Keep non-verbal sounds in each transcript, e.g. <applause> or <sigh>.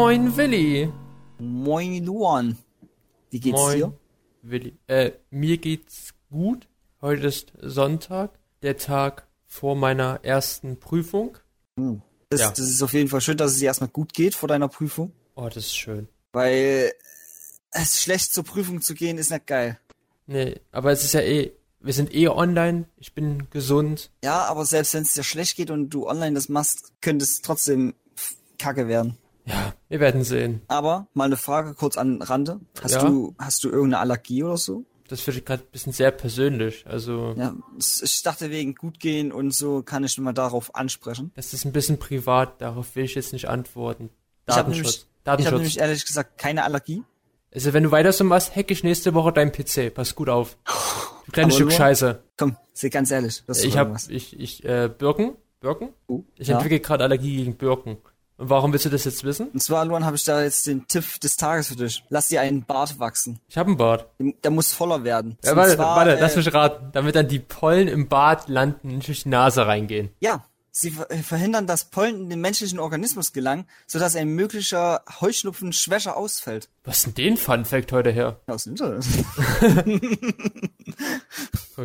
Moin Willi. Moin Luan. Wie geht's Moin dir? Willi. Äh, mir geht's gut. Heute ist Sonntag, der Tag vor meiner ersten Prüfung. Das, Ja. das ist auf jeden Fall schön, dass es dir erstmal gut geht vor deiner Prüfung. Oh, das ist schön. Weil es schlecht zur Prüfung zu gehen ist nicht geil. Nee, aber es ist ja eh, wir sind eh online, ich bin gesund. Ja, aber selbst wenn es dir schlecht geht und du online das machst, könnte es trotzdem kacke werden. Ja, wir werden sehen. Aber mal eine Frage kurz an Rande. Hast Ja? du hast du irgendeine Allergie oder so? Das wird gerade ein bisschen sehr persönlich. Also, Ja, ich dachte wegen gut gehen und so kann ich mal darauf ansprechen. das ist ein bisschen privat, darauf will ich jetzt nicht antworten. Ich habe Datenschutz. nämlich, ich hab Datenschutz. nämlich ehrlich gesagt keine Allergie. Also, wenn du weiter so machst, hack ich nächste Woche deinen PC. Pass gut auf. Du kleines Stück Scheiße. Komm, seh ganz ehrlich. Ich doch hab, irgendwas. ich, ich, äh, Birken? Birken? Oh, Ich ja. entwickle gerade Allergie gegen Birken. Und warum willst du das jetzt wissen? Und zwar, Luan, habe ich da jetzt den Tipp des Tages für dich. Lass dir einen Bart wachsen. Ich habe einen Bart. Der muss voller werden. Ja, warte, zwar, warte, äh, lass mich raten. Damit dann die Pollen im Bart landen und durch die Nase reingehen. Ja, sie äh, verhindern, dass Pollen in den menschlichen Organismus gelangen, sodass ein möglicher Heuschnupfen schwächer ausfällt. Was ist denn den Fun Fact heute her? Aus dem Internet.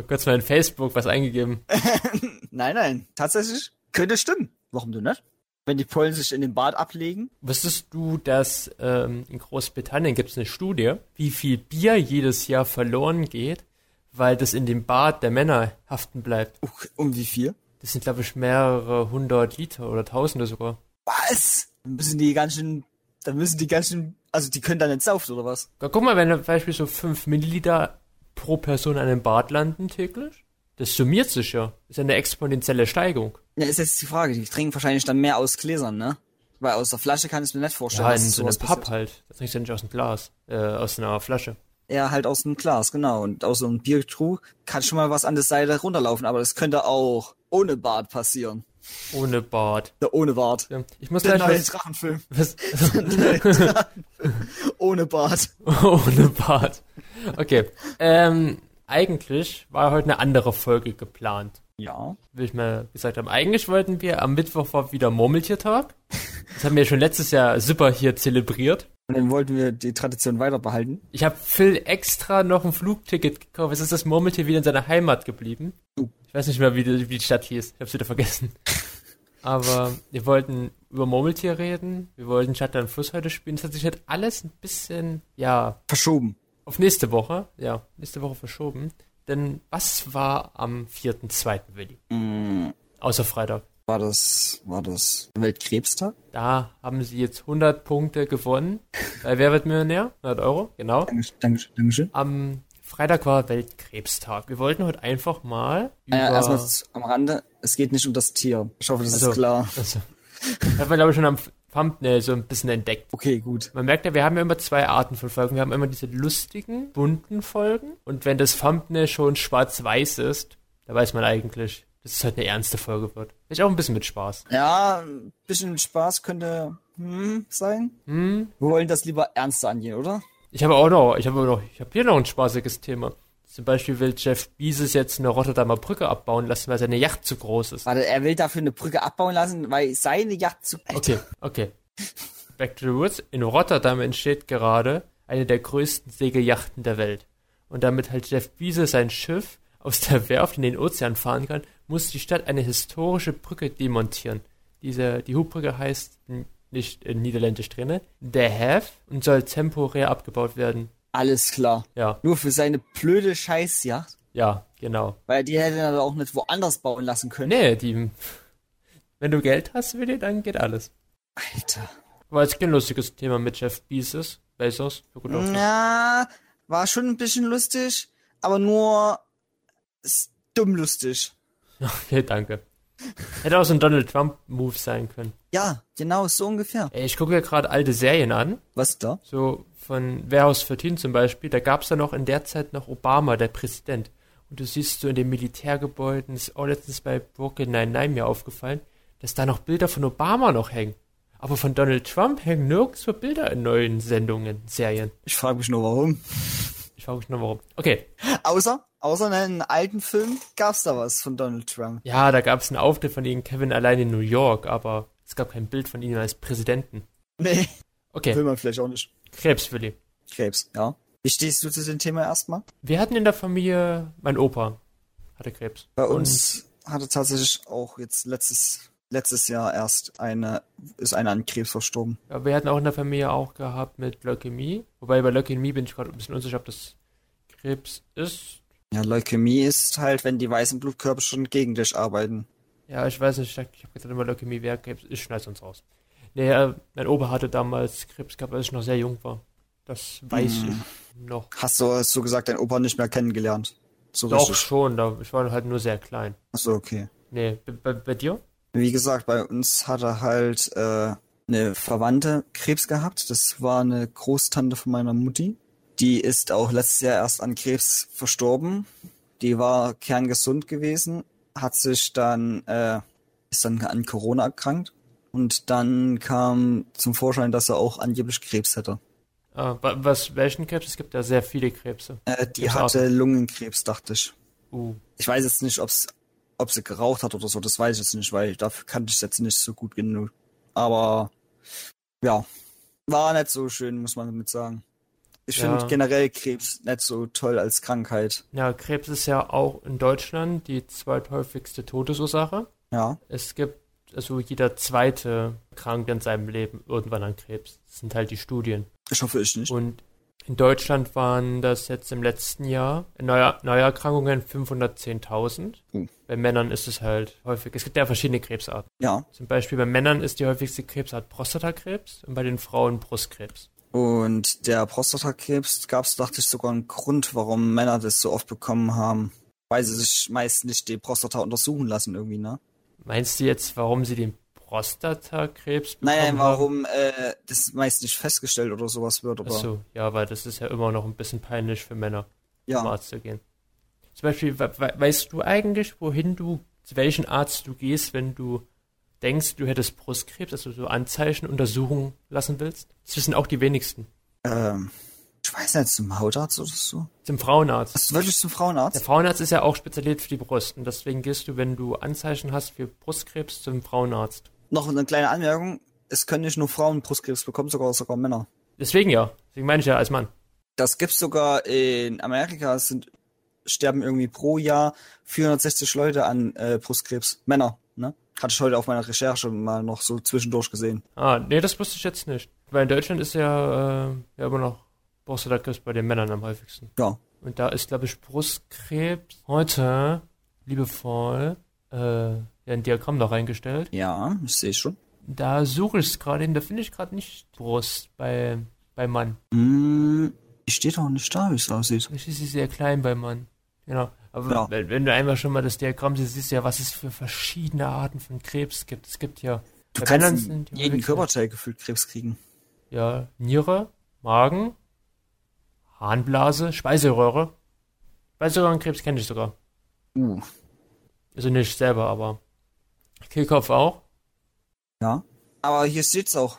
Kurz mal in Facebook was eingegeben. <laughs> nein, nein, tatsächlich könnte stimmen. Warum du nicht? Wenn die Pollen sich in den Bart ablegen. Wusstest du, dass ähm, in Großbritannien gibt es eine Studie, wie viel Bier jedes Jahr verloren geht, weil das in dem Bart der Männer haften bleibt? Um wie viel? Das sind, glaube ich, mehrere hundert Liter oder Tausende sogar. Was? Dann müssen die ganz schön, dann müssen die ganz schön, also die können dann nicht saufen oder was? Ja, Guck mal, wenn zum Beispiel so 5 Milliliter pro Person an einem Bart landen täglich, das summiert sich ja. Das ist ja eine exponentielle Steigung. Ja, ist jetzt die Frage. Die trinken wahrscheinlich dann mehr aus Gläsern, ne? Weil aus der Flasche kann ich mir nicht vorstellen. Ja, in es so einem passiert. halt. Das trinkst du ja nicht aus dem Glas, äh, aus einer Flasche. Ja, halt aus einem Glas, genau. Und aus so einem Biertrug kann schon mal was an der Seite runterlaufen, aber das könnte auch ohne Bart passieren. Ohne Bart. Ja, ohne Bart. Ja. Ich muss Der gleich neue was, Drachenfilm. <laughs> was <laughs> <laughs> Ohne Bart. ohne Bart. Okay. Ähm, eigentlich war heute eine andere Folge geplant. Ja. Will ich mal gesagt haben. Eigentlich wollten wir am Mittwoch war wieder Murmeltiertag. Das haben wir schon letztes Jahr super hier zelebriert. Und dann wollten wir die Tradition weiter behalten. Ich habe Phil extra noch ein Flugticket gekauft. Es ist das Murmeltier wieder in seiner Heimat geblieben. Oh. Ich weiß nicht mehr, wie die, wie die Stadt hieß. Ich hab's wieder vergessen. <laughs> Aber wir wollten über Murmeltier reden. Wir wollten am Fluss heute spielen. Das hat sich halt alles ein bisschen, ja, Verschoben. Auf nächste Woche, ja, nächste Woche verschoben. Denn was war am 4.2., Willi? Mm, Außer Freitag. war das, war das Weltkrebstag? Da haben sie jetzt 100 Punkte gewonnen. Bei Wer wird Millionär? 100 Euro, genau. Dankeschön. Dankeschön. Dankeschön. Am Freitag war Weltkrebstag. Wir wollten heute einfach mal über... Naja, erstmal am Rande. Es geht nicht um das Tier. Ich hoffe, das Also- ist klar. Also, hat man, glaube ich, schon am Thumbnail so ein bisschen entdeckt. Okay, gut. Man merkt ja, wir haben ja immer zwei Arten von Folgen. Wir haben immer diese lustigen, bunten Folgen. Und wenn das Thumbnail schon schwarz-weiß ist, da weiß man eigentlich, dass es heute eine ernste Folge wird. Vielleicht auch ein bisschen mit Spaß. Ja, ein bisschen Spaß könnte hm, sein. Hm? Wir wollen das lieber ernster angehen, oder? Ich habe auch noch, ich habe noch, ich habe hier noch ein spaßiges Thema. Zum Beispiel will Jeff Bezos jetzt eine Rotterdamer Brücke abbauen lassen, weil seine Yacht zu groß ist. Warte, er will dafür eine Brücke abbauen lassen, weil seine Yacht zu... Okay, okay. Back to the Woods. In Rotterdam entsteht gerade eine der größten Segelyachten der Welt. Und damit halt Jeff Bezos sein Schiff aus der Werft in den Ozean fahren kann, muss die Stadt eine historische Brücke demontieren. Diese, die Hubbrücke heißt nicht in Niederländisch drinne, The Have und soll temporär abgebaut werden. Alles klar. Ja, Nur für seine blöde Scheißjacht. ja, genau. Weil die hätte er auch nicht woanders bauen lassen können. Nee, die, wenn du Geld hast, Willi, dann geht alles. Alter. War jetzt kein lustiges Thema mit Jeff Bezos. Bezos, gut. Ja, war schon ein bisschen lustig, aber nur dumm lustig. <laughs> Okay, danke. Hätte auch so ein Donald Trump-Move sein können. Ja, genau, so ungefähr. Ey, ich gucke ja gerade alte Serien an. Was da? So von Warehouse 14 zum Beispiel. Da gab es ja noch in der Zeit noch Obama, der Präsident. Und du siehst so in den Militärgebäuden, ist auch letztens bei Brooklyn 99 mir aufgefallen, dass da noch Bilder von Obama noch hängen. Aber von Donald Trump hängen nirgendwo Bilder in neuen Sendungen, Serien. Ich frage mich nur warum. Ich frage mich nur warum. Okay. Außer, außer in einem alten Film gab's da was von Donald Trump. Ja, da gab es einen Auftritt von ihm, Kevin allein in New York, aber es gab kein Bild von ihm als Präsidenten. Nee. Okay, Will man vielleicht auch nicht. Krebswilli. Krebs, ja. Wie stehst du zu dem Thema erstmal? Wir hatten in der Familie, mein Opa hatte Krebs. Bei uns hatte tatsächlich auch jetzt letztes, letztes Jahr erst eine, ist einer an Krebs verstorben. Ja, wir hatten auch in der Familie auch gehabt mit Leukämie. Wobei bei Leukämie bin ich gerade ein bisschen unsicher, ob das Krebs ist. Ja, Leukämie ist halt, wenn die weißen Blutkörper schon gegen dich arbeiten. Ja, ich weiß nicht, ich, ich habe gedacht immer Leukämie wäre Krebs. Ich schneide uns raus. Äh, mein Opa hatte damals Krebs gehabt, als ich noch sehr jung war. Das weiß Hm. ich noch. Hast du, hast du gesagt, deinen Opa nicht mehr kennengelernt? So Doch richtig. schon, da, ich war halt nur sehr klein. Achso, okay. Nee, bei, bei, bei dir? Wie gesagt, bei uns hat er halt äh, eine Verwandte Krebs gehabt. Das war eine Großtante von meiner Mutti. Die ist auch letztes Jahr erst an Krebs verstorben. Die war kerngesund gewesen, hat sich dann, äh, ist dann an Corona erkrankt. Und dann kam zum Vorschein, dass er auch angeblich Krebs hätte. Ah, wa- was, welchen Krebs? Es gibt ja sehr viele Krebse. Äh, die hatte Lungenkrebs, dachte ich. Uh, Ich weiß jetzt nicht, ob's, ob sie geraucht hat oder so, das weiß ich jetzt nicht, weil dafür kannte ich es jetzt nicht so gut genug. Aber ja, war nicht so schön, muss man damit sagen. Ich Ja. finde generell Krebs nicht so toll als Krankheit. ja, Krebs ist ja auch in Deutschland die zweithäufigste Todesursache. Ja, Es gibt, also jeder zweite krankt in seinem Leben irgendwann an Krebs. Das sind halt die Studien. ich hoffe ich nicht. Und in Deutschland waren das jetzt im letzten Jahr Neu Neuerkrankungen 510.000. Oh. Bei Männern ist es halt häufig. Es gibt ja verschiedene Krebsarten. Ja, Zum Beispiel bei Männern ist die häufigste Krebsart Prostatakrebs und bei den Frauen Brustkrebs. und der Prostatakrebs gab es, dachte ich, sogar einen Grund, warum Männer das so oft bekommen haben. Weil sie sich meist nicht die Prostata untersuchen lassen irgendwie, ne? Meinst du jetzt, warum sie den Prostatakrebs bekommen Nein, warum äh, das meist nicht festgestellt oder sowas wird, aber Ach so, ja, weil das ist ja immer noch ein bisschen peinlich für Männer, zum ja. Arzt zu gehen. Zum Beispiel, we weißt du eigentlich, wohin du, zu welchem Arzt du gehst, wenn du denkst, du hättest Brustkrebs, also so Anzeichen, Untersuchungen lassen willst? Das wissen auch die wenigsten. Ähm, ich weiß nicht, zum Hautarzt oder so? Zum Frauenarzt. Hast du wirklich zum Der Frauenarzt? Frauenarzt ist ja auch spezialisiert für die Brust und deswegen gehst du, wenn du Anzeichen hast für Brustkrebs, zum Frauenarzt. Noch eine kleine Anmerkung. Es können nicht nur Frauen Brustkrebs bekommen, sogar, sogar Männer. Deswegen ja, deswegen meine ich ja als Mann. Das gibt's sogar in Amerika. Es sind, sterben irgendwie pro Jahr 460 Leute an äh, Brustkrebs. Männer, ne? Hatte ich heute auf meiner Recherche mal noch so zwischendurch gesehen. Ah, nee, das wusste ich jetzt nicht. Weil in Deutschland ist ja, äh, ja immer noch Prostatakrebs bei den Männern am häufigsten. Ja. Und da ist, glaube ich, Brustkrebs heute liebevoll äh, ja, ein Diagramm da reingestellt. Ja, ich sehe schon. Da suche ich es gerade hin, da finde ich gerade nicht Brust bei, bei Mann. Hm, ich steht auch nicht da, wie es aussieht. Ich ist sie sehr klein bei Mann. Genau. Aber Ja. wenn, wenn du einfach schon mal das Diagramm siehst, siehst du ja, was es für verschiedene Arten von Krebs gibt. Es gibt ja Du kannst jeden Körperteil gefühlt Krebs kriegen. Ja, Niere, Magen, Harnblase, Speiseröhre. Speiseröhrenkrebs kenne ich sogar. Uh, Also nicht selber, aber Kehlkopf auch. ja. Aber hier steht's auch.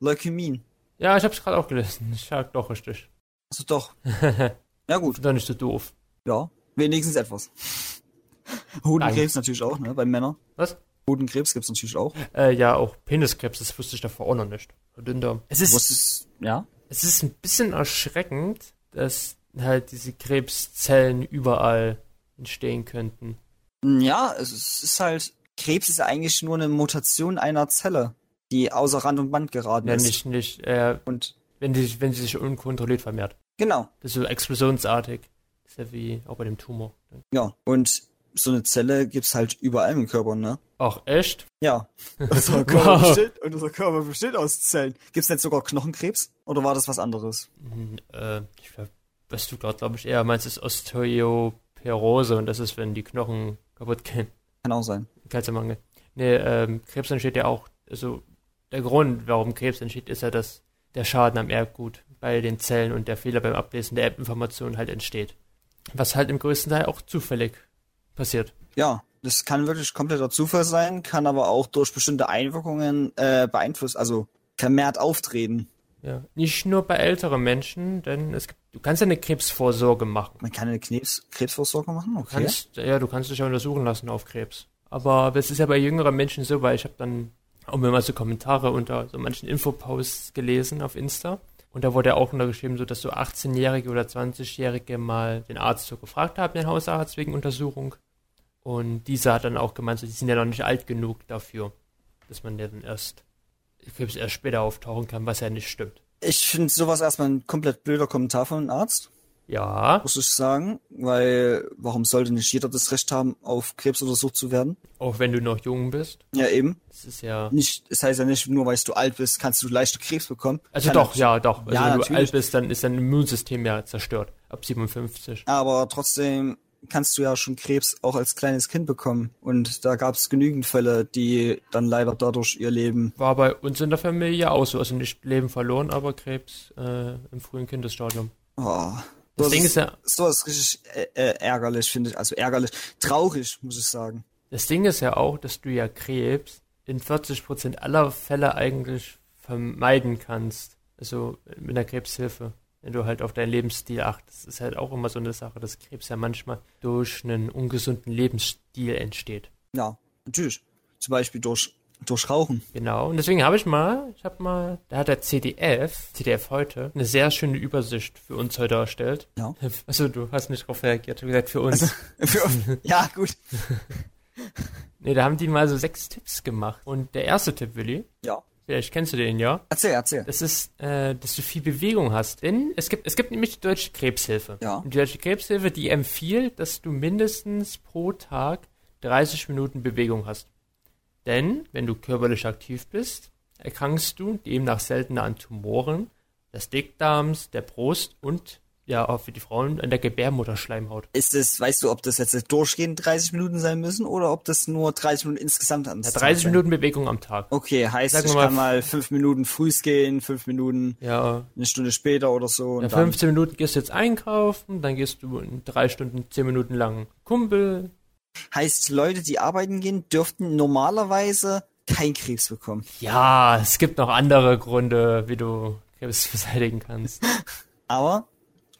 Leukämien. Ja, ich hab's gerade auch gelesen. Ich sag doch richtig. Also doch. <laughs> Ja gut. Doch nicht so doof. Ja, wenigstens etwas. <laughs> Hodenkrebs natürlich auch, ne, bei Männern. Was? Hodenkrebs gibt's natürlich auch. Äh, ja, auch Peniskrebs, das wusste ich davor auch noch nicht. Dünndarm. Es ist, Wusstest, ja? es ist ein bisschen erschreckend, dass halt diese Krebszellen überall entstehen könnten. Ja, es ist halt, Krebs ist eigentlich nur eine Mutation einer Zelle, die außer Rand und Band geraten Ja, ist. nicht, nicht, äh, Und, wenn die, wenn sie sich unkontrolliert vermehrt. genau, Das ist so explosionsartig. Das ist ja wie auch bei dem Tumor. ja. Und so eine Zelle gibt's halt überall im Körper, ne? Ach, echt? Ja. <laughs> Unser Körper, Wow. besteht, unser Körper besteht aus Zellen. Gibt's nicht sogar Knochenkrebs? Oder war das was anderes? Hm, äh, ich was du gerade, glaube ich, eher meinst, ist Osteoporose und das ist, wenn die Knochen kaputt gehen. Kann auch sein. Kalziummangel. Nee, ähm, Krebs entsteht ja auch, also der Grund, warum Krebs entsteht, ist ja, dass der Schaden am Erbgut bei den Zellen und der Fehler beim Ablesen der Erbinformationen halt entsteht. Was halt im größten Teil auch zufällig passiert. Ja, das kann wirklich kompletter Zufall sein, kann aber auch durch bestimmte Einwirkungen äh, beeinflusst, also vermehrt auftreten. Ja. Nicht nur bei älteren Menschen, denn es gibt, du kannst ja eine Krebsvorsorge machen. Man kann eine Krebs Krebsvorsorge machen, okay. kannst, ja, du kannst dich ja untersuchen lassen auf Krebs. Aber das ist ja bei jüngeren Menschen so, weil ich habe dann auch mal so Kommentare unter so manchen Infoposts gelesen auf Insta. Und da wurde ja auch untergeschrieben, so dass so 18-Jährige oder 20-Jährige mal den Arzt so gefragt haben, den Hausarzt wegen Untersuchung. Und dieser hat dann auch gemeint, so, die sind ja noch nicht alt genug dafür, dass man ja dann erst, erst später auftauchen kann, was ja nicht stimmt. Ich finde sowas erstmal ein komplett blöder Kommentar von einem Arzt, Ja, muss ich sagen, weil warum sollte nicht jeder das Recht haben, auf Krebs untersucht zu werden? auch wenn du noch jung bist. Ja, eben. Das ist ja. Nicht, es heißt ja nicht, nur weil du alt bist, kannst du leichter Krebs bekommen. Also Kann doch, ja, doch. Also Ja, wenn du natürlich. alt bist, dann ist dein Immunsystem ja zerstört. Ab 57. Aber trotzdem kannst du ja schon Krebs auch als kleines Kind bekommen. Und da gab es genügend Fälle, die dann leider dadurch ihr Leben. War bei uns in der Familie auch so. Also nicht Leben verloren, aber Krebs äh, im frühen Kindesstadium. Oh, Das so Ding ist, ist ja, so ist richtig äh, äh, ärgerlich, finde ich. Also ärgerlich, traurig, muss ich sagen. das Ding ist ja auch, dass du ja Krebs in 40% aller Fälle eigentlich vermeiden kannst. Also mit der Krebshilfe. Wenn du halt auf deinen Lebensstil achtest. Das ist halt auch immer so eine Sache, dass Krebs ja manchmal durch einen ungesunden Lebensstil entsteht. Ja, natürlich. Zum Beispiel durch, durch Rauchen. Genau, und deswegen habe ich mal, ich habe mal, da hat der CDF, CDF heute, eine sehr schöne Übersicht für uns heute erstellt. Ja. <laughs> Also du hast nicht drauf reagiert, du hast gesagt für uns. <laughs> ja, gut. <laughs> Nee, da haben die mal so sechs Tipps gemacht. Und der erste Tipp, Willi, Ja. vielleicht kennst du den ja, Erzähl, erzähl. das ist, äh, dass du viel Bewegung hast. Denn es gibt, es gibt nämlich die Deutsche Krebshilfe. Ja. Und die Deutsche Krebshilfe, die empfiehlt, dass du mindestens pro Tag 30 Minuten Bewegung hast. Denn, wenn du körperlich aktiv bist, erkrankst du demnach seltener an Tumoren des Dickdarms, der Brust und, ja, auch für die Frauen, an der Gebärmutterschleimhaut. Ist es, weißt du, ob das jetzt durchgehend 30 Minuten sein müssen oder ob das nur 30 Minuten insgesamt an Ja, 30 Minuten Bewegung am Tag. Okay, heißt, Sagen ich mal- kann mal 5 Minuten frühs gehen, 5 Minuten Ja, eine Stunde später oder so. Und ja dann, 15 Minuten gehst du jetzt einkaufen, dann gehst du in drei Stunden 10 Minuten lang Kumpel. Heißt, Leute, die arbeiten gehen, dürften normalerweise kein Krebs bekommen. Ja, es gibt noch andere Gründe, wie du Krebs <laughs> beseitigen kannst. <laughs> Aber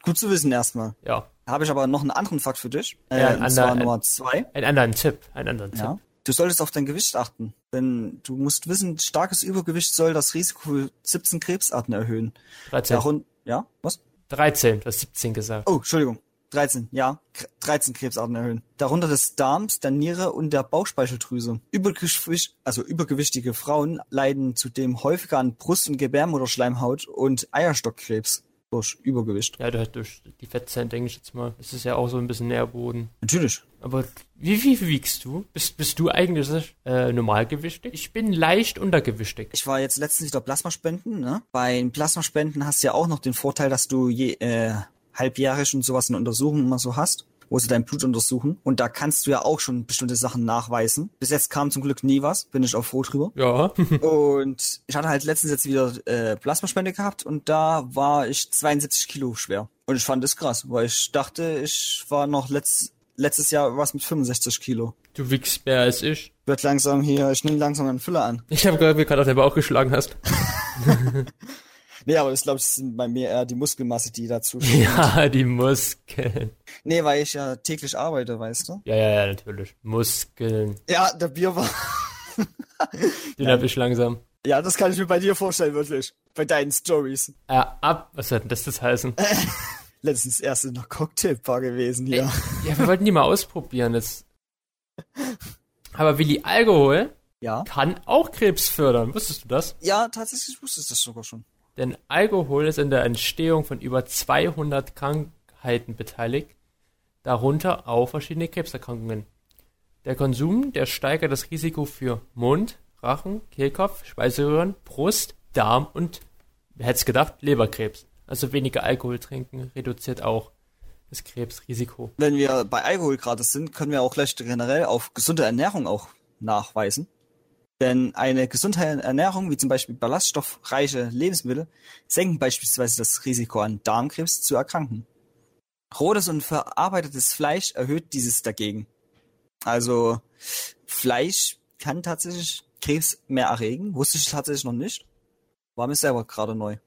gut zu wissen erstmal. Ja, Habe ich aber noch einen anderen Fakt für dich. Äh, Ja, ein und zwar Nummer zwei. einen anderen Tipp, einen anderen Ja. Tipp. Du solltest auf dein Gewicht achten. Denn du musst wissen, starkes Übergewicht soll das Risiko für 17 Krebsarten erhöhen. 13. Darun ja, was? 13, du hast 17 gesagt. Oh, Entschuldigung. 13, ja. K 13 Krebsarten erhöhen. Darunter des Darms, der Niere und der Bauchspeicheldrüse. Übergewicht, also übergewichtige Frauen leiden zudem häufiger an Brust- und Gebärmutterschleimhaut und Eierstockkrebs durch Übergewicht. Ja, durch die Fettzellen, denke ich jetzt mal. Das ist ja auch so ein bisschen Nährboden. Natürlich. Aber wie viel wiegst du? Bist, bist du eigentlich äh, normalgewichtig? Ich bin leicht untergewichtig. Ich war jetzt letztens wieder Plasmaspenden, ne? Bei den Plasmaspenden hast du ja auch noch den Vorteil, dass du je, äh, halbjährig und sowas eine Untersuchung immer so hast, wo sie dein Blut untersuchen. Und da kannst du ja auch schon bestimmte Sachen nachweisen. Bis jetzt kam zum Glück nie was, bin ich auch froh drüber. Ja. <laughs> und ich hatte halt letztens jetzt wieder äh, Plasmaspende gehabt und da war ich 72 Kilo schwer. Und ich fand das krass, weil ich dachte, ich war noch letzt, letztes Jahr was mit 65 Kilo. Du wiegst mehr als ich. Wird langsam hier, ich nehme langsam einen Füller an. Ich habe gehört, wie du gerade auf den Bauch geschlagen hast. <laughs> <laughs> Nee, aber das glaube ich sind bei mir eher die Muskelmasse, die dazu <laughs> Ja, die Muskeln. Nee, weil ich ja täglich arbeite, weißt du? Ja, ja, ja, natürlich. Muskeln. Ja, der Bier war. <laughs> Den hab ich langsam. Ja, das kann ich mir bei dir vorstellen, wirklich. Bei deinen Stories. Äh, ab. Was soll denn das jetzt heißen? <laughs> Letztens erst in einer Cocktailbar gewesen hier. Ja, wir wollten die mal ausprobieren. Das Aber Willi, Alkohol Ja? kann auch Krebs fördern. Wusstest du das? Ja, tatsächlich wusste ich das sogar schon. Denn Alkohol ist in der Entstehung von über 200 Krankheiten beteiligt, darunter auch verschiedene Krebserkrankungen. Der Konsum, der steigert das Risiko für Mund, Rachen, Kehlkopf, Speiseröhren, Brust, Darm und, wer hätte es gedacht, Leberkrebs. Also weniger Alkohol trinken reduziert auch das Krebsrisiko. Wenn wir bei Alkohol gerade sind, können wir auch gleich generell auf gesunde Ernährung auch nachweisen. Denn eine gesunde Ernährung, wie zum Beispiel ballaststoffreiche Lebensmittel, senken beispielsweise das Risiko an Darmkrebs zu erkranken. Rotes und verarbeitetes Fleisch erhöht dieses dagegen. Also Fleisch kann tatsächlich Krebs mehr erregen, wusste ich tatsächlich noch nicht. War mir selber gerade neu.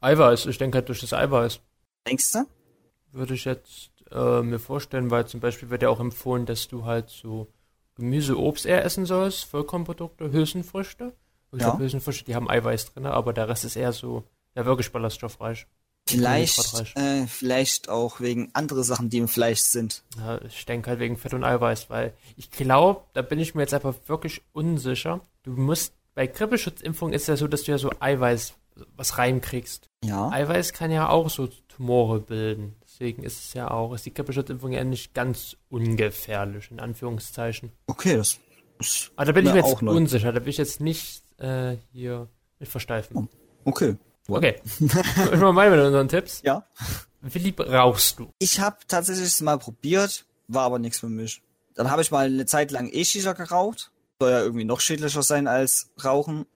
Eiweiß, ich denke halt durch das Eiweiß. Denkst du? würde ich jetzt äh, mir vorstellen, weil zum Beispiel wird ja auch empfohlen, dass du halt so Gemüse, Obst eher essen sollst, Vollkornprodukte, Hülsenfrüchte. Ich Ja. glaube, Hülsenfrüchte, die haben Eiweiß drin, aber der Rest ist eher so, ja, wirklich ballaststoffreich. Vielleicht, äh, vielleicht auch wegen andere Sachen, die im Fleisch sind. Ja, ich denke halt wegen Fett und Eiweiß, weil ich glaube, da bin ich mir jetzt einfach wirklich unsicher. Du musst, bei Grippeschutzimpfung ist ja so, dass du ja so Eiweiß was reinkriegst. Ja. Eiweiß kann ja auch so Tumore bilden. Deswegen ist es ja auch, ist die Grippeschutzimpfung ja nicht ganz ungefährlich, in Anführungszeichen. Okay, das ist Aber da bin ich Mir jetzt auch unsicher, da will ich jetzt nicht äh, hier mit versteifen. okay. Okay. ich mal mal mit unseren Tipps. Ja. Wie lieb rauchst du? Ich habe tatsächlich es mal probiert, war aber nichts für mich. Dann habe ich mal eine Zeit lang E-Shisha geraucht. Soll ja irgendwie noch schädlicher sein als Rauchen.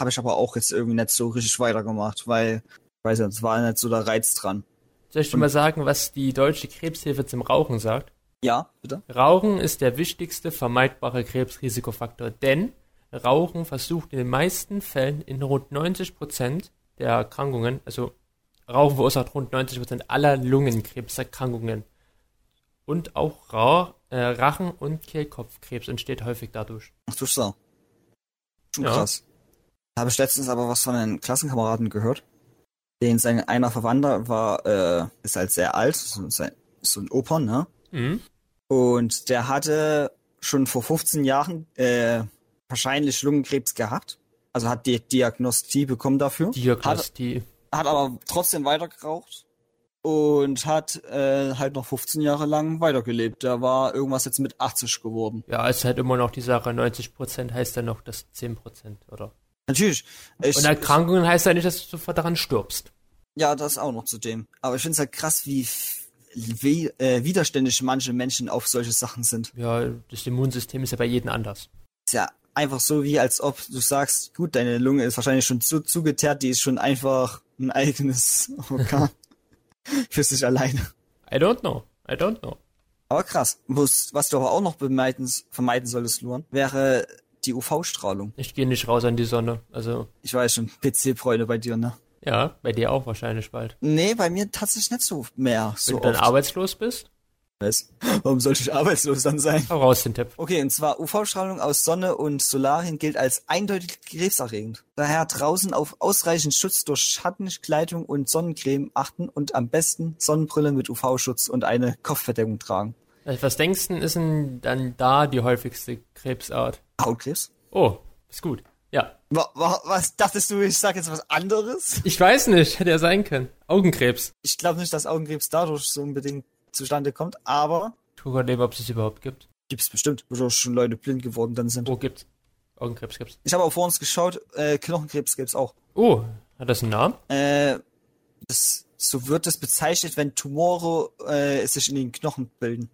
Habe ich aber auch jetzt irgendwie nicht so richtig weitergemacht, weil, ich weiß nicht, es war nicht so der Reiz dran. Soll ich dir mal sagen, was die Deutsche Krebshilfe zum Rauchen sagt? Ja, bitte? Rauchen ist der wichtigste vermeidbare Krebsrisikofaktor, denn Rauchen versucht in den meisten Fällen in rund 90% der Erkrankungen, also Rauchen verursacht rund 90% aller Lungenkrebserkrankungen. Und auch Ra äh, Rachen- und Kehlkopfkrebs entsteht häufig dadurch. Ach du so. Schon Ja. krass. Habe ich letztens aber was von einem Klassenkameraden gehört. Den sein einer Verwandter war, äh, ist halt sehr alt, so, so ein Opern, ne? Mhm. Und der hatte schon vor 15 Jahren äh, wahrscheinlich Lungenkrebs gehabt. Also hat die Diagnostie bekommen dafür. Hat, Diagnostie. hat aber trotzdem weiter geraucht. Und hat äh, halt noch 15 Jahre lang weitergelebt. Der war irgendwas jetzt mit 80 geworden. Ja, ist halt immer noch die Sache, 90% heißt ja noch das 10%, oder? Natürlich. Ich, Und Erkrankungen heißt ja nicht, dass du sofort daran stirbst. Ja, das auch noch zudem. Aber ich finde es halt krass, wie, wie äh, widerständig manche Menschen auf solche Sachen sind. Ja, das Immunsystem ist ja bei jedem anders. ist ja einfach so wie als ob du sagst, gut, deine Lunge ist wahrscheinlich schon zu zugeteert, die ist schon einfach ein eigenes <laughs> Organ <laughs> für sich alleine. I don't know. I don't know. Aber krass. Was, was du aber auch noch vermeiden solltest, Luan, wäre die UV-Strahlung. Ich gehe nicht raus an die Sonne. Also, Ich weiß schon, PC-Freunde bei dir, ne? ja, bei dir auch wahrscheinlich bald. Nee, bei mir tatsächlich nicht so mehr. Wenn So du dann oft. arbeitslos bist, Was? Warum sollte ich arbeitslos dann sein? hau raus den Tipp. Okay, und zwar UV-Strahlung aus Sonne und Solarien gilt als eindeutig krebserregend. Daher draußen auf ausreichend Schutz durch Schattenkleidung und Sonnencreme achten und am besten Sonnenbrille mit UV-Schutz und eine Kopfverdeckung tragen. Also, Was denkst du, ist denn dann da die häufigste Krebsart? Hautkrebs? Oh, ist gut. Ja. Wa wa was dachtest du, ich sag jetzt was anderes? Ich weiß nicht, hätte ja sein können. Augenkrebs. Ich glaube nicht, dass Augenkrebs dadurch so unbedingt zustande kommt, aber Ich gucke gerade eben, ob es es überhaupt gibt. gibt's bestimmt, wo schon Leute blind geworden dann sind. Oh, gibt's. Augenkrebs gibt's. Ich habe auch vor uns geschaut, äh, Knochenkrebs gibt's auch. Oh, hat das einen Namen? Äh, das, so wird es bezeichnet, wenn Tumore äh, sich in den Knochen bilden.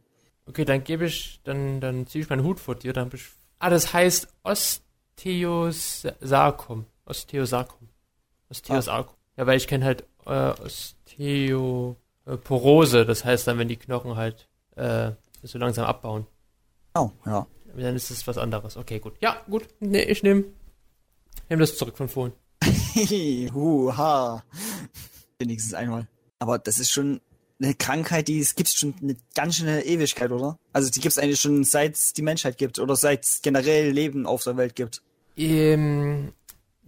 Okay, dann gebe ich, dann, dann ziehe ich meinen Hut vor dir, dann ich. Ah, das heißt Osteosarkom. Osteosarkom. Osteosarkom. Ja, weil ich kenne halt äh, Osteoporose, das heißt dann, wenn die Knochen halt äh, so langsam abbauen. Oh, ja. Dann ist es was anderes. Okay, gut. Ja, gut. Nee, ich nehme nehm das zurück von vorhin. <laughs> Huha. Wenigstens einmal. Aber das ist schon eine Krankheit, die es gibt schon eine ganz schöne Ewigkeit, oder? Also die gibt es eigentlich schon seit es die Menschheit gibt oder seit es generell Leben auf der Welt gibt. Ähm,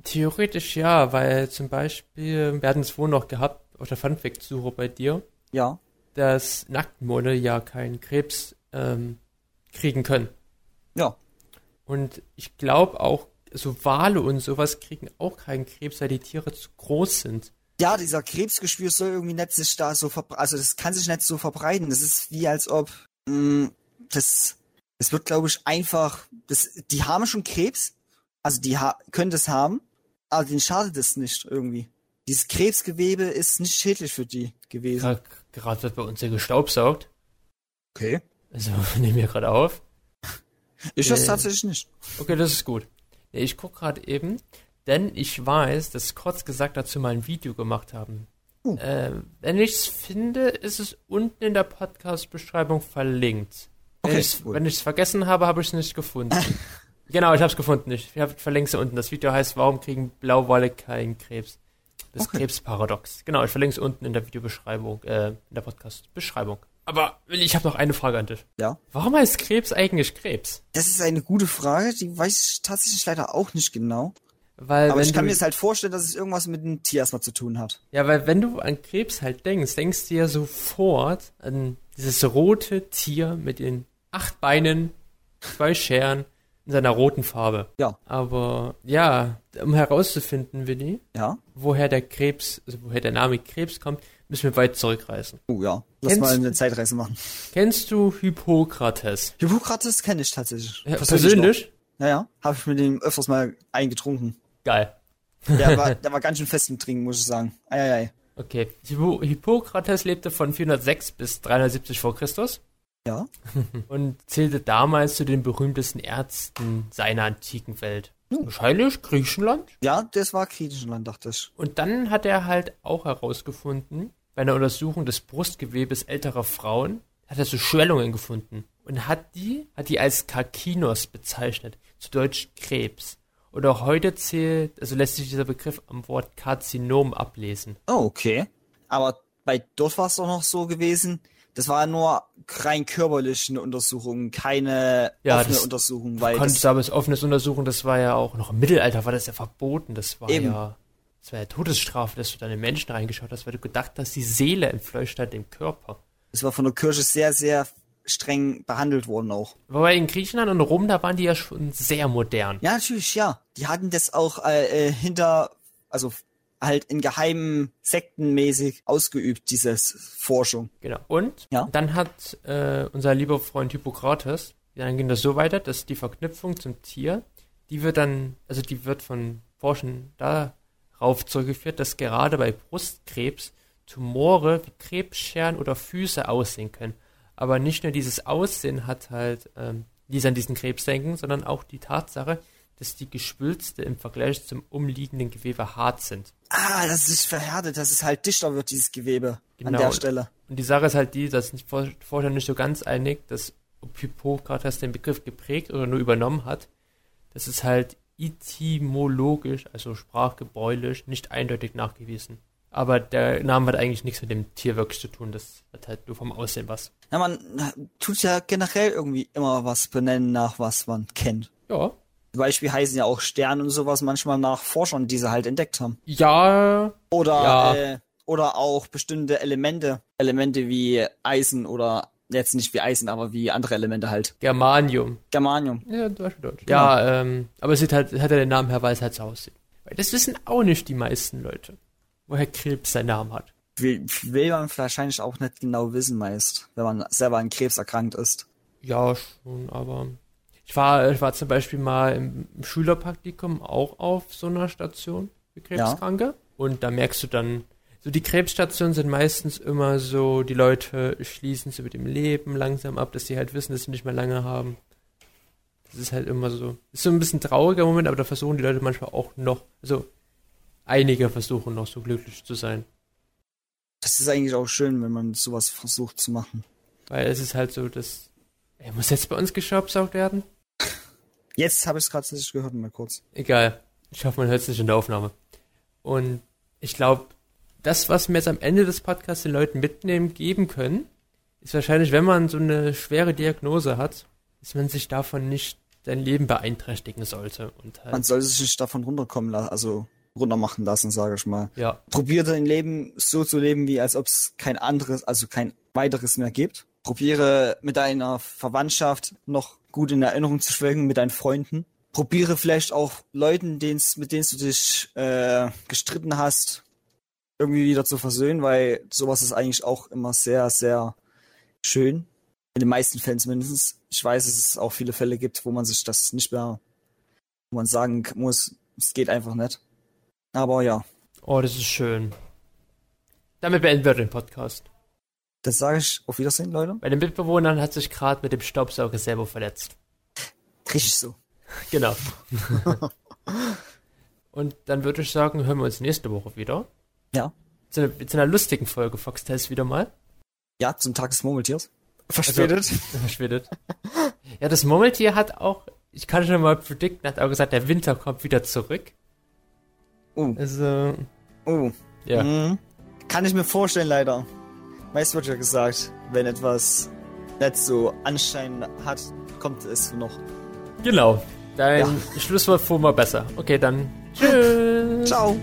theoretisch ja, weil zum Beispiel, wir hatten es vorhin noch gehabt, auf der Funfact-Suche bei dir, Ja. dass Nacktmulle ja keinen Krebs ähm, kriegen können. Ja. Und ich glaube auch, so Wale und sowas kriegen auch keinen Krebs, weil die Tiere zu groß sind. Ja, dieser Krebsgeschwür soll irgendwie nicht sich da so verbreiten. Also das kann sich nicht so verbreiten. Das ist wie als ob mh, das das wird glaube ich einfach das die haben schon Krebs. Also die ha können das haben, aber denen schadet es nicht irgendwie. Dieses Krebsgewebe ist nicht schädlich für die gewesen. Gra- Gerade wird bei uns ja gestaubsaugt. Okay. Also <laughs> nehmen wir gerade auf. Ich das Äh. tatsächlich nicht. Okay, das ist gut. Ich gucke gerade eben, denn ich weiß, dass kurz gesagt dazu mal ein Video gemacht haben. Uh. Äh, wenn ich es finde, ist es unten in der Podcast-Beschreibung verlinkt. Wenn Okay, ich's- gut. wenn ich es vergessen habe, habe ich es nicht gefunden. <laughs> genau, ich habe es gefunden. Ich verlinke es unten. Das Video heißt, warum kriegen Blauwale keinen Krebs? Das Okay. Krebsparadox. Genau, ich verlinke es unten in der Videobeschreibung, äh, in der Podcast-Beschreibung. Aber ich habe noch eine Frage an dich. Ja. Warum heißt Krebs eigentlich Krebs? Das ist eine gute Frage, die weiß ich tatsächlich leider auch nicht genau. Weil Aber ich kann du, mir jetzt halt vorstellen, dass es irgendwas mit dem Tier erstmal zu tun hat. Ja, weil wenn du an Krebs halt denkst, denkst du ja sofort an dieses rote Tier mit den acht Beinen, zwei Scheren in seiner roten Farbe. Ja. Aber ja, um herauszufinden, Willi, Ja? woher der Krebs, also woher der Name Krebs kommt, müssen wir weit zurückreisen. Oh ja. Lass Kennst- mal eine Zeitreise machen. Kennst du Hippokrates? Hippokrates kenne ich tatsächlich. Ja, persönlich? noch. Ja, ja. Habe ich mit dem öfters mal eingetrunken. Geil. Der war, der war ganz schön fest im Trinken, muss ich sagen. Eieiei. Okay. Hippo Hippokrates lebte von 406 bis 370 vor Christus Ja? <laughs> und zählte damals zu den berühmtesten Ärzten seiner antiken Welt. Wahrscheinlich Griechenland. Ja, das war Griechenland, dachte ich. Und dann hat er halt auch herausgefunden, bei einer Untersuchung des Brustgewebes älterer Frauen, hat er so Schwellungen gefunden und hat die, hat die als Karkinos bezeichnet, zu Deutsch Krebs. Und auch heute zählt, also lässt sich dieser Begriff am Wort Karzinom ablesen. Oh, okay. Aber bei dort war es doch noch so gewesen, das war nur rein körperliche eine Untersuchung, keine Ja, offene Untersuchung, weil Konntest das, du aber das offenes Untersuchen, das war ja auch noch im Mittelalter, war das ja verboten. Das war Eben. ja, das war ja Todesstrafe, dass du da in den Menschen reingeschaut hast, weil du gedacht hast, die Seele entfleucht halt dem Körper. das war von der Kirche sehr, sehr streng behandelt worden auch. Wobei in Griechenland und Rom, da waren die ja schon sehr modern. Ja, natürlich, ja. Die hatten das auch äh, äh, hinter, also halt in geheimen sektenmäßig ausgeübt, dieses Forschung. Genau. Und Ja. dann hat äh, unser lieber Freund Hippokrates, dann ging das so weiter, dass die Verknüpfung zum Tier, die wird dann, also die wird von Forschern darauf zurückgeführt, dass gerade bei Brustkrebs Tumore wie Krebsscheren oder Füße aussehen können. Aber nicht nur dieses Aussehen hat halt ähm, diese an diesen Krebs denken, sondern auch die Tatsache, dass die Geschwülste im Vergleich zum umliegenden Gewebe hart sind. Ah, das ist verhärtet, dass es halt dichter wird, dieses Gewebe an Genau. der Stelle. Und die Sache ist halt die, dass sich Vor- Forscher nicht so ganz einig, dass ob Hippokrates den Begriff geprägt oder nur übernommen hat. Das ist halt etymologisch, also sprachgebräulich, nicht eindeutig nachgewiesen. Aber der Name hat eigentlich nichts mit dem Tier wirklich zu tun. Das hat halt nur vom Aussehen was. Na, man tut ja generell irgendwie immer was benennen nach was man kennt. Ja. Zum Beispiel heißen ja auch Sterne und sowas manchmal nach Forschern, die sie halt entdeckt haben. Ja. Oder, Ja. äh, oder auch bestimmte Elemente. Elemente wie Eisen oder jetzt nicht wie Eisen, aber wie andere Elemente halt. Germanium. Germanium. Ja, Deutsch, Deutsch. Ja, ähm, aber es sieht halt, hat er den Namen her, weil es halt so aussieht. Weil das wissen auch nicht die meisten Leute, woher Krebs seinen Namen hat. Will, will man wahrscheinlich auch nicht genau wissen meist, wenn man selber an Krebs erkrankt ist. Ja, schon, aber ich war, ich war zum Beispiel mal im Schülerpraktikum auch auf so einer Station für Krebskranke. Und da merkst du dann, so die Krebsstationen sind meistens immer so, die Leute schließen sie mit dem Leben langsam ab, dass sie halt wissen, dass sie nicht mehr lange haben. Das ist halt immer so. Ist so ein bisschen trauriger Moment, aber da versuchen die Leute manchmal auch noch, also einige versuchen noch so glücklich zu sein. Das ist eigentlich auch schön, wenn man sowas versucht zu machen. Weil es ist halt so, dass, er muss jetzt bei uns geschaubsaugt werden? Jetzt habe ich es gerade tatsächlich gehört, mal kurz. Egal. Ich hoffe, man hört es nicht in der Aufnahme. Und ich glaube, das, was wir jetzt am Ende des Podcasts den Leuten mitnehmen, geben können, ist wahrscheinlich, wenn man so eine schwere Diagnose hat, dass man sich davon nicht sein Leben beeinträchtigen sollte. Und Man halt, sollte sich nicht davon runterkommen lassen, also runtermachen lassen, sage ich mal. ja, Probiere dein Leben so zu leben, wie als ob es kein anderes, also kein weiteres mehr gibt. Probiere mit deiner Verwandtschaft noch gut in Erinnerung zu schwelgen, mit deinen Freunden. Probiere vielleicht auch Leuten, den's, mit denen du dich äh, gestritten hast, irgendwie wieder zu versöhnen, weil sowas ist eigentlich auch immer sehr, sehr schön. In den meisten Fällen zumindest. Ich weiß, dass es auch viele Fälle gibt, wo man sich das nicht mehr, wo man sagen muss, es geht einfach nicht. Aber ja, oh, das ist schön. Damit beenden wir den Podcast. das sage ich auf Wiedersehen, Leute. Bei den Mitbewohnern hat sich gerade mit dem Staubsauger selber verletzt. Richtig so. <laughs> Genau. <laughs> Und dann würde ich sagen, hören wir uns nächste Woche wieder. Ja. Zu einer, zu einer lustigen Folge Foxtails wieder mal. Ja, zum Tag des Murmeltiers. Verspätet. <laughs> Verschwindet. ja, das Murmeltier hat auch, ich kann schon mal predikten, hat auch gesagt, der Winter kommt wieder zurück. Oh, Also, oh. ja. Mhm. Kann ich mir vorstellen, leider. Meist wird ja gesagt, wenn etwas nicht so Anschein hat, kommt es noch. Genau. Dein Schlusswort vor mal besser. Okay, dann Tschüss. Ciao.